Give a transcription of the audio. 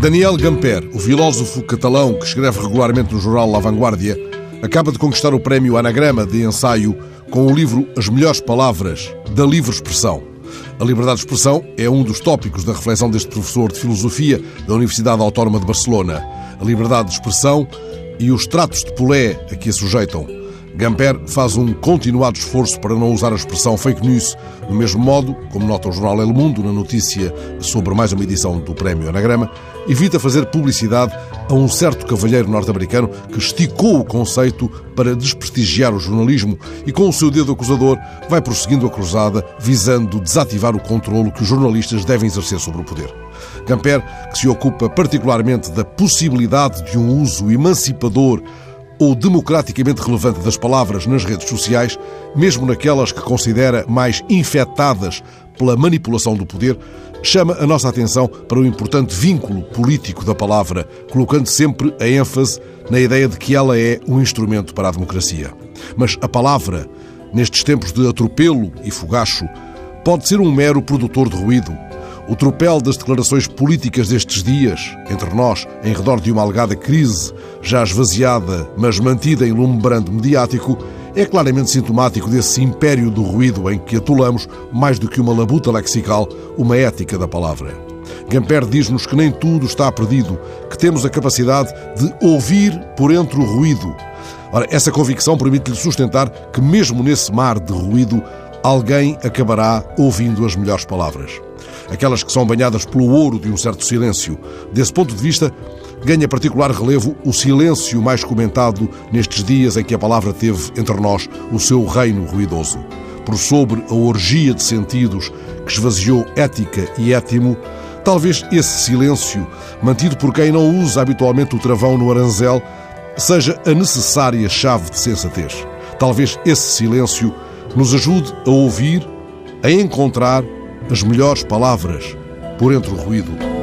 Daniel Gamper, o filósofo catalão que escreve regularmente no jornal La Vanguardia, acaba de conquistar o prémio Anagrama de ensaio com o livro As Melhores Palavras da Livre Expressão. A liberdade de expressão é um dos tópicos da reflexão deste professor de filosofia da Universidade Autónoma de Barcelona. A liberdade de expressão e os tratos de polé a que a sujeitam. Gamper faz um continuado esforço para não usar a expressão fake news, do mesmo modo, como nota o jornal El Mundo na notícia sobre mais uma edição do Prémio Anagrama, evita fazer publicidade a um certo cavalheiro norte-americano que esticou o conceito para desprestigiar o jornalismo e, com o seu dedo acusador, vai prosseguindo a cruzada visando desativar o controlo que os jornalistas devem exercer sobre o poder. Gamper, que se ocupa particularmente da possibilidade de um uso emancipador ou democraticamente relevante das palavras nas redes sociais, mesmo naquelas que considera mais infectadas pela manipulação do poder, chama a nossa atenção para o importante vínculo político da palavra, colocando sempre a ênfase na ideia de que ela é um instrumento para a democracia. Mas a palavra, nestes tempos de atropelo e fogacho, pode ser um mero produtor de ruído, o tropel das declarações políticas destes dias, entre nós, em redor de uma alegada crise, já esvaziada, mas mantida em lume brando mediático, é claramente sintomático desse império do ruído em que atolamos, mais do que uma labuta lexical, uma ética da palavra. Gamper diz-nos que nem tudo está perdido, que temos a capacidade de ouvir por entre o ruído. Ora, essa convicção permite-lhe sustentar que, mesmo nesse mar de ruído, alguém acabará ouvindo as melhores palavras aquelas que são banhadas pelo ouro de um certo silêncio. Desse ponto de vista, ganha particular relevo o silêncio mais comentado nestes dias em que a palavra teve entre nós o seu reino ruidoso. Por sobre a orgia de sentidos que esvaziou ética e étimo, talvez esse silêncio, mantido por quem não usa habitualmente o travão no aranzel, seja a necessária chave de sensatez. Talvez esse silêncio nos ajude a ouvir, a encontrar as melhores palavras por entre o ruído.